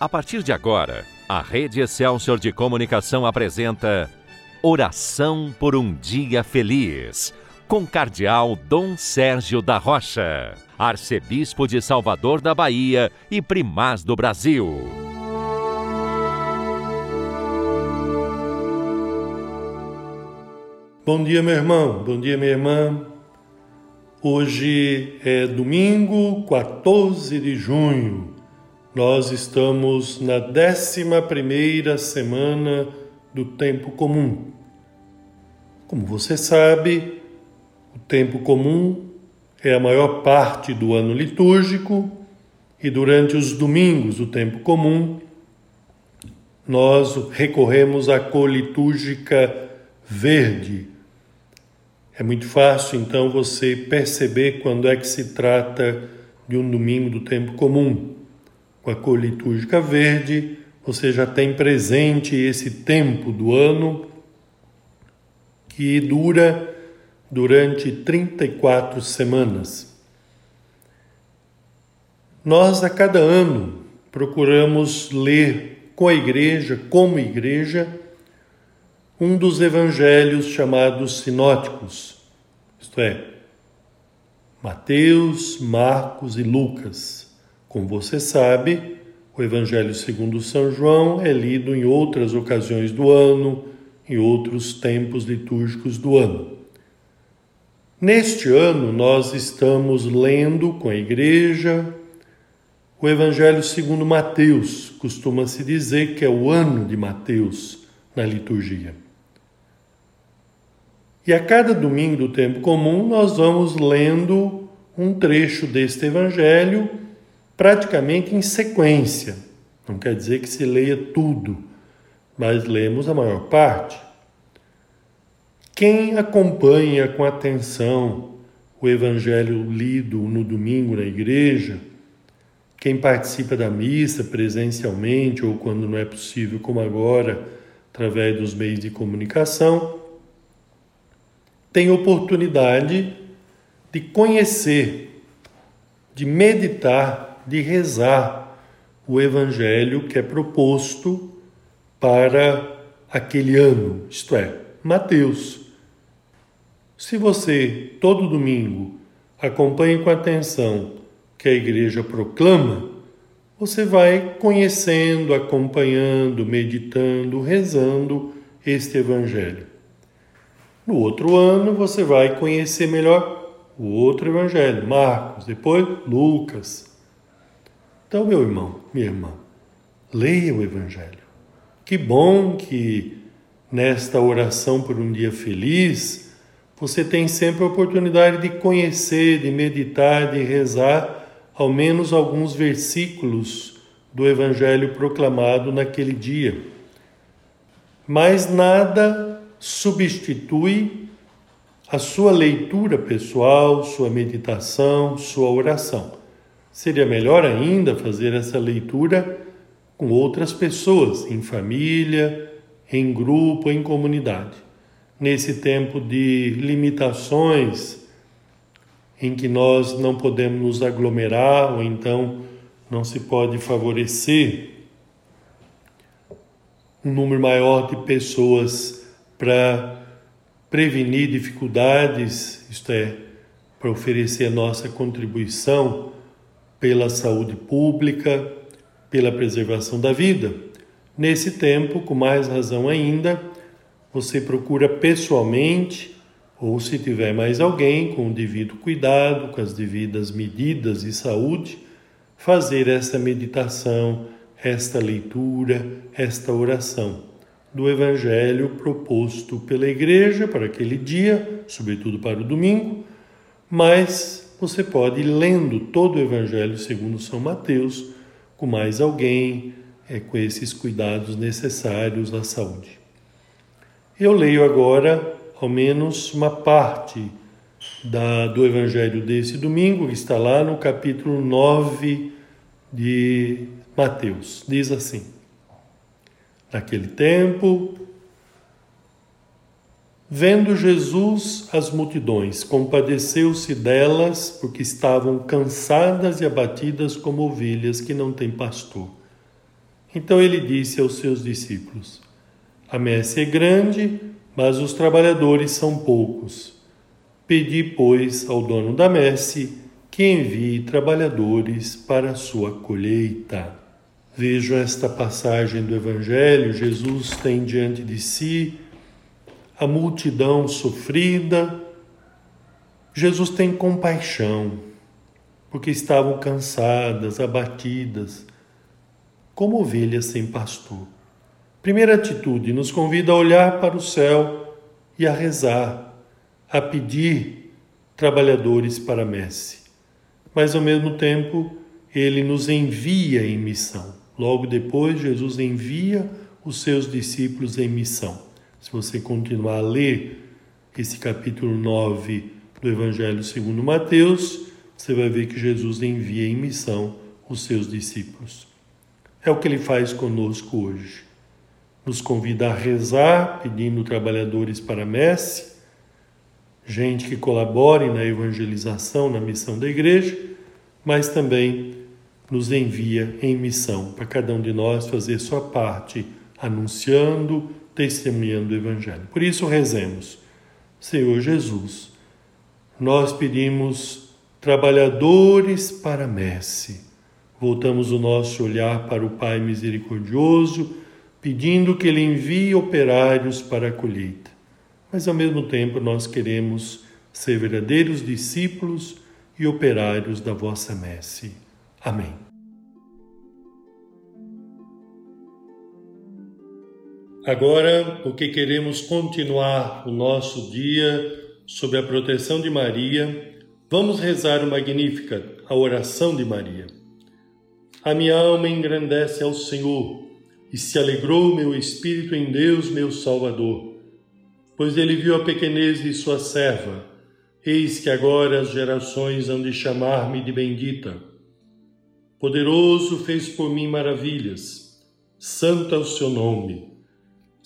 A partir de agora, a Rede Excelsior de Comunicação apresenta Oração por um Dia Feliz, com Cardeal Dom Sérgio da Rocha, Arcebispo de Salvador da Bahia e Primaz do Brasil. Bom dia, meu irmão, bom dia, minha irmã. Hoje é domingo, 14 de junho nós estamos na décima primeira semana do tempo comum. Como você sabe, o tempo comum é a maior parte do ano litúrgico e durante os domingos do tempo comum nós recorremos à cor litúrgica verde. É muito fácil então você perceber quando é que se trata de um domingo do tempo comum com a cor litúrgica verde, você já tem presente esse tempo do ano que dura durante 34 semanas. Nós, a cada ano, procuramos ler com a igreja, como igreja, um dos evangelhos chamados sinóticos, isto é, Mateus, Marcos e Lucas. Como você sabe, o Evangelho segundo São João é lido em outras ocasiões do ano, em outros tempos litúrgicos do ano. Neste ano, nós estamos lendo com a igreja o Evangelho segundo Mateus. Costuma-se dizer que é o ano de Mateus na liturgia. E a cada domingo do tempo comum, nós vamos lendo um trecho deste Evangelho praticamente em sequência. Não quer dizer que se leia tudo, mas lemos a maior parte. Quem acompanha com atenção o Evangelho lido no domingo na igreja, quem participa da missa presencialmente ou quando não é possível, como agora, através dos meios de comunicação, tem oportunidade de conhecer, de meditar de rezar o evangelho que é proposto para aquele ano, isto é, Mateus. Se você todo domingo acompanha com atenção que a igreja proclama, você vai conhecendo, acompanhando, meditando, rezando este evangelho. No outro ano você vai conhecer melhor o outro evangelho, Marcos, depois Lucas, então, meu irmão, minha irmã, leia o Evangelho. Que bom que nesta oração por um dia feliz você tem sempre a oportunidade de conhecer, de meditar, de rezar ao menos alguns versículos do Evangelho proclamado naquele dia. Mas nada substitui a sua leitura pessoal, sua meditação, sua oração. Seria melhor ainda fazer essa leitura com outras pessoas, em família, em grupo, em comunidade. Nesse tempo de limitações, em que nós não podemos nos aglomerar ou então não se pode favorecer um número maior de pessoas para prevenir dificuldades, isto é, para oferecer a nossa contribuição pela saúde pública, pela preservação da vida. Nesse tempo, com mais razão ainda, você procura pessoalmente, ou se tiver mais alguém, com o devido cuidado, com as devidas medidas de saúde, fazer esta meditação, esta leitura, esta oração do Evangelho proposto pela Igreja para aquele dia, sobretudo para o domingo, mas você pode ir lendo todo o Evangelho segundo São Mateus com mais alguém, é, com esses cuidados necessários à saúde. Eu leio agora ao menos uma parte da, do Evangelho desse domingo, que está lá no capítulo 9 de Mateus. Diz assim: Naquele tempo, Vendo Jesus as multidões, compadeceu-se delas, porque estavam cansadas e abatidas como ovelhas que não têm pastor. Então ele disse aos seus discípulos: A messe é grande, mas os trabalhadores são poucos. Pedi, pois, ao dono da messe que envie trabalhadores para a sua colheita. Vejo esta passagem do Evangelho, Jesus tem diante de si a multidão sofrida. Jesus tem compaixão, porque estavam cansadas, abatidas, como ovelhas sem pastor. Primeira atitude nos convida a olhar para o céu e a rezar, a pedir trabalhadores para a messe. Mas ao mesmo tempo, ele nos envia em missão. Logo depois, Jesus envia os seus discípulos em missão. Se você continuar a ler esse capítulo 9 do Evangelho segundo Mateus, você vai ver que Jesus envia em missão os seus discípulos. É o que ele faz conosco hoje. Nos convida a rezar, pedindo trabalhadores para a messe, gente que colabore na evangelização, na missão da igreja, mas também nos envia em missão para cada um de nós fazer sua parte, anunciando, testemunhando o Evangelho. Por isso rezemos, Senhor Jesus, nós pedimos trabalhadores para a messe Voltamos o nosso olhar para o Pai misericordioso, pedindo que Ele envie operários para a colheita. Mas ao mesmo tempo nós queremos ser verdadeiros discípulos e operários da vossa messe. Amém. Agora, porque queremos continuar o nosso dia sob a proteção de Maria, vamos rezar o Magnífica, a oração de Maria. A minha alma engrandece ao Senhor, e se alegrou meu espírito em Deus, meu Salvador, pois ele viu a pequenez de sua serva. Eis que agora as gerações hão de chamar-me de bendita. Poderoso fez por mim maravilhas, santo é o seu nome.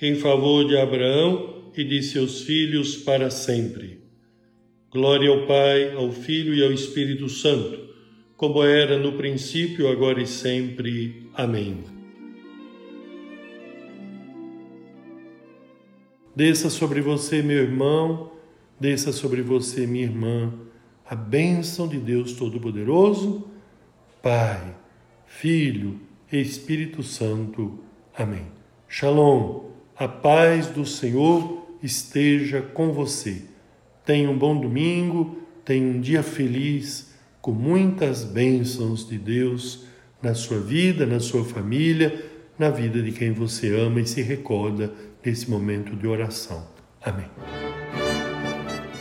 em favor de Abraão e de seus filhos para sempre. Glória ao Pai, ao Filho e ao Espírito Santo como era no princípio, agora e sempre. Amém. Desça sobre você, meu irmão, desça sobre você, minha irmã, a bênção de Deus Todo-Poderoso, Pai, Filho e Espírito Santo. Amém. Shalom, a paz do Senhor esteja com você. Tenha um bom domingo, tenha um dia feliz com muitas bênçãos de Deus na sua vida, na sua família, na vida de quem você ama e se recorda nesse momento de oração. Amém.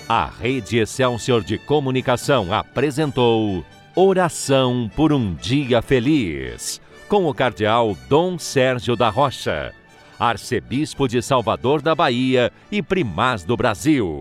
A Rede Excelsior de Comunicação apresentou Oração por um Dia Feliz, com o Cardeal Dom Sérgio da Rocha, Arcebispo de Salvador da Bahia e Primaz do Brasil.